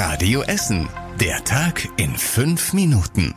Radio Essen. Der Tag in fünf Minuten.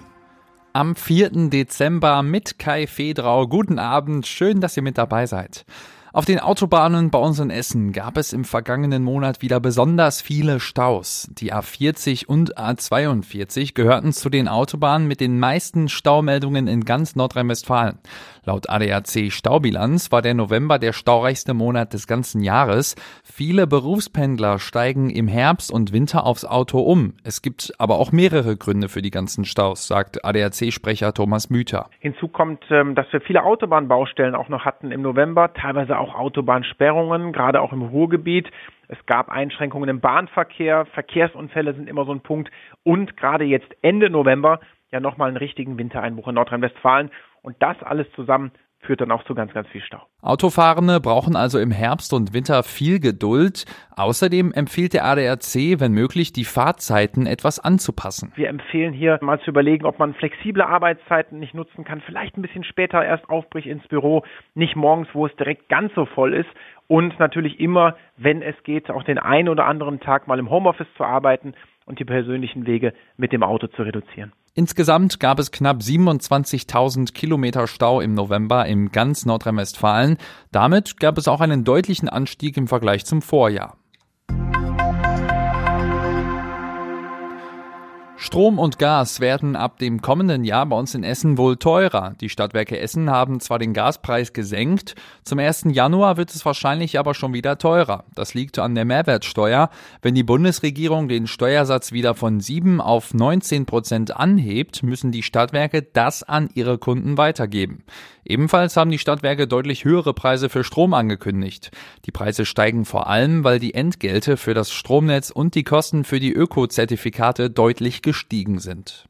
Am 4. Dezember mit Kai Fedrau. Guten Abend. Schön, dass ihr mit dabei seid. Auf den Autobahnen bei uns in Essen gab es im vergangenen Monat wieder besonders viele Staus. Die A40 und A42 gehörten zu den Autobahnen mit den meisten Staumeldungen in ganz Nordrhein-Westfalen. Laut ADAC Staubilanz war der November der staureichste Monat des ganzen Jahres. Viele Berufspendler steigen im Herbst und Winter aufs Auto um. Es gibt aber auch mehrere Gründe für die ganzen Staus, sagt ADAC-Sprecher Thomas Müther. Hinzu kommt, ähm, dass wir viele Autobahnbaustellen auch noch hatten im November, teilweise auch Autobahnsperrungen, gerade auch im Ruhrgebiet. Es gab Einschränkungen im Bahnverkehr, Verkehrsunfälle sind immer so ein Punkt und gerade jetzt Ende November ja nochmal einen richtigen Wintereinbruch in Nordrhein-Westfalen. Und das alles zusammen führt dann auch zu ganz, ganz viel Stau. Autofahrende brauchen also im Herbst und Winter viel Geduld. Außerdem empfiehlt der ADAC, wenn möglich, die Fahrzeiten etwas anzupassen. Wir empfehlen hier mal zu überlegen, ob man flexible Arbeitszeiten nicht nutzen kann, vielleicht ein bisschen später erst aufbricht ins Büro, nicht morgens, wo es direkt ganz so voll ist und natürlich immer, wenn es geht, auch den einen oder anderen Tag mal im Homeoffice zu arbeiten und die persönlichen Wege mit dem Auto zu reduzieren. Insgesamt gab es knapp 27.000 Kilometer Stau im November in ganz Nordrhein-Westfalen. Damit gab es auch einen deutlichen Anstieg im Vergleich zum Vorjahr. Strom und Gas werden ab dem kommenden Jahr bei uns in Essen wohl teurer. Die Stadtwerke Essen haben zwar den Gaspreis gesenkt, zum 1. Januar wird es wahrscheinlich aber schon wieder teurer. Das liegt an der Mehrwertsteuer. Wenn die Bundesregierung den Steuersatz wieder von 7 auf 19 Prozent anhebt, müssen die Stadtwerke das an ihre Kunden weitergeben. Ebenfalls haben die Stadtwerke deutlich höhere Preise für Strom angekündigt. Die Preise steigen vor allem, weil die Entgelte für das Stromnetz und die Kosten für die Ökozertifikate deutlich gestiegen sind.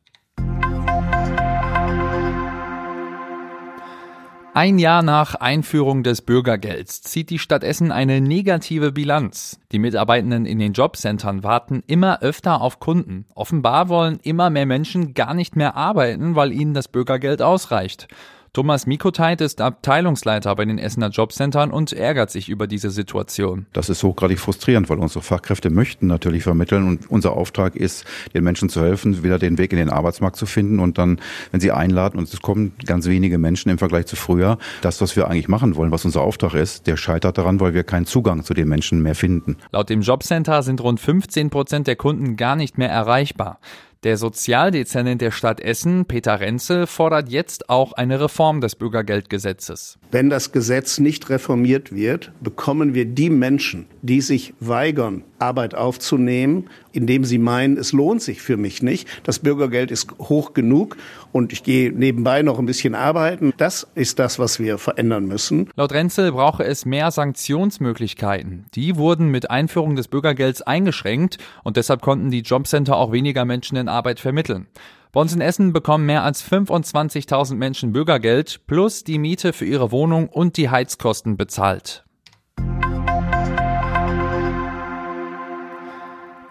Ein Jahr nach Einführung des Bürgergelds zieht die Stadt Essen eine negative Bilanz. Die Mitarbeitenden in den Jobcentern warten immer öfter auf Kunden. Offenbar wollen immer mehr Menschen gar nicht mehr arbeiten, weil ihnen das Bürgergeld ausreicht. Thomas Mikoteit ist Abteilungsleiter bei den Essener Jobcentern und ärgert sich über diese Situation. Das ist hochgradig frustrierend, weil unsere Fachkräfte möchten natürlich vermitteln und unser Auftrag ist, den Menschen zu helfen, wieder den Weg in den Arbeitsmarkt zu finden und dann, wenn sie einladen und es kommen ganz wenige Menschen im Vergleich zu früher, das, was wir eigentlich machen wollen, was unser Auftrag ist, der scheitert daran, weil wir keinen Zugang zu den Menschen mehr finden. Laut dem Jobcenter sind rund 15 Prozent der Kunden gar nicht mehr erreichbar. Der Sozialdezernent der Stadt Essen, Peter Renzel, fordert jetzt auch eine Reform des Bürgergeldgesetzes. Wenn das Gesetz nicht reformiert wird, bekommen wir die Menschen, die sich weigern, Arbeit aufzunehmen, indem sie meinen, es lohnt sich für mich nicht. Das Bürgergeld ist hoch genug und ich gehe nebenbei noch ein bisschen arbeiten. Das ist das, was wir verändern müssen. Laut Renzel brauche es mehr Sanktionsmöglichkeiten. Die wurden mit Einführung des Bürgergelds eingeschränkt und deshalb konnten die Jobcenter auch weniger Menschen in Arbeit vermitteln. Bei uns in Essen bekommen mehr als 25.000 Menschen Bürgergeld plus die Miete für ihre Wohnung und die Heizkosten bezahlt.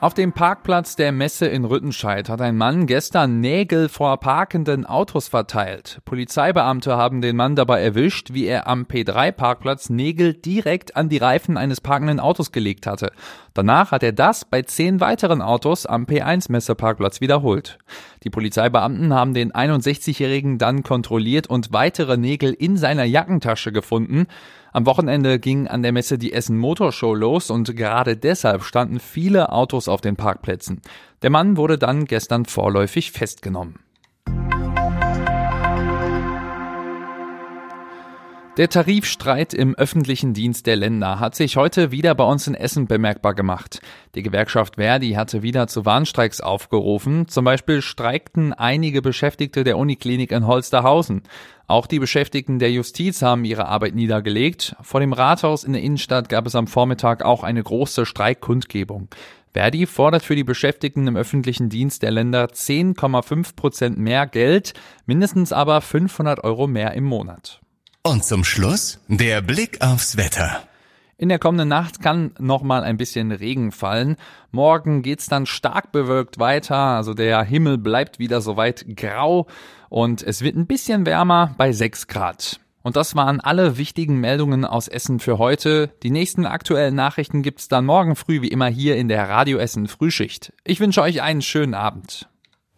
Auf dem Parkplatz der Messe in Rüttenscheid hat ein Mann gestern Nägel vor parkenden Autos verteilt. Polizeibeamte haben den Mann dabei erwischt, wie er am P3-Parkplatz Nägel direkt an die Reifen eines parkenden Autos gelegt hatte. Danach hat er das bei zehn weiteren Autos am P1-Messeparkplatz wiederholt. Die Polizeibeamten haben den 61-Jährigen dann kontrolliert und weitere Nägel in seiner Jackentasche gefunden. Am Wochenende ging an der Messe die Essen Motorshow los und gerade deshalb standen viele Autos auf den Parkplätzen. Der Mann wurde dann gestern vorläufig festgenommen. Der Tarifstreit im öffentlichen Dienst der Länder hat sich heute wieder bei uns in Essen bemerkbar gemacht. Die Gewerkschaft Verdi hatte wieder zu Warnstreiks aufgerufen. Zum Beispiel streikten einige Beschäftigte der Uniklinik in Holsterhausen. Auch die Beschäftigten der Justiz haben ihre Arbeit niedergelegt. Vor dem Rathaus in der Innenstadt gab es am Vormittag auch eine große Streikkundgebung. Verdi fordert für die Beschäftigten im öffentlichen Dienst der Länder 10,5 Prozent mehr Geld, mindestens aber 500 Euro mehr im Monat. Und zum Schluss der Blick aufs Wetter. In der kommenden Nacht kann noch mal ein bisschen Regen fallen. Morgen geht's dann stark bewölkt weiter, also der Himmel bleibt wieder soweit grau und es wird ein bisschen wärmer bei 6 Grad. Und das waren alle wichtigen Meldungen aus Essen für heute. Die nächsten aktuellen Nachrichten gibt's dann morgen früh wie immer hier in der Radio Essen Frühschicht. Ich wünsche euch einen schönen Abend.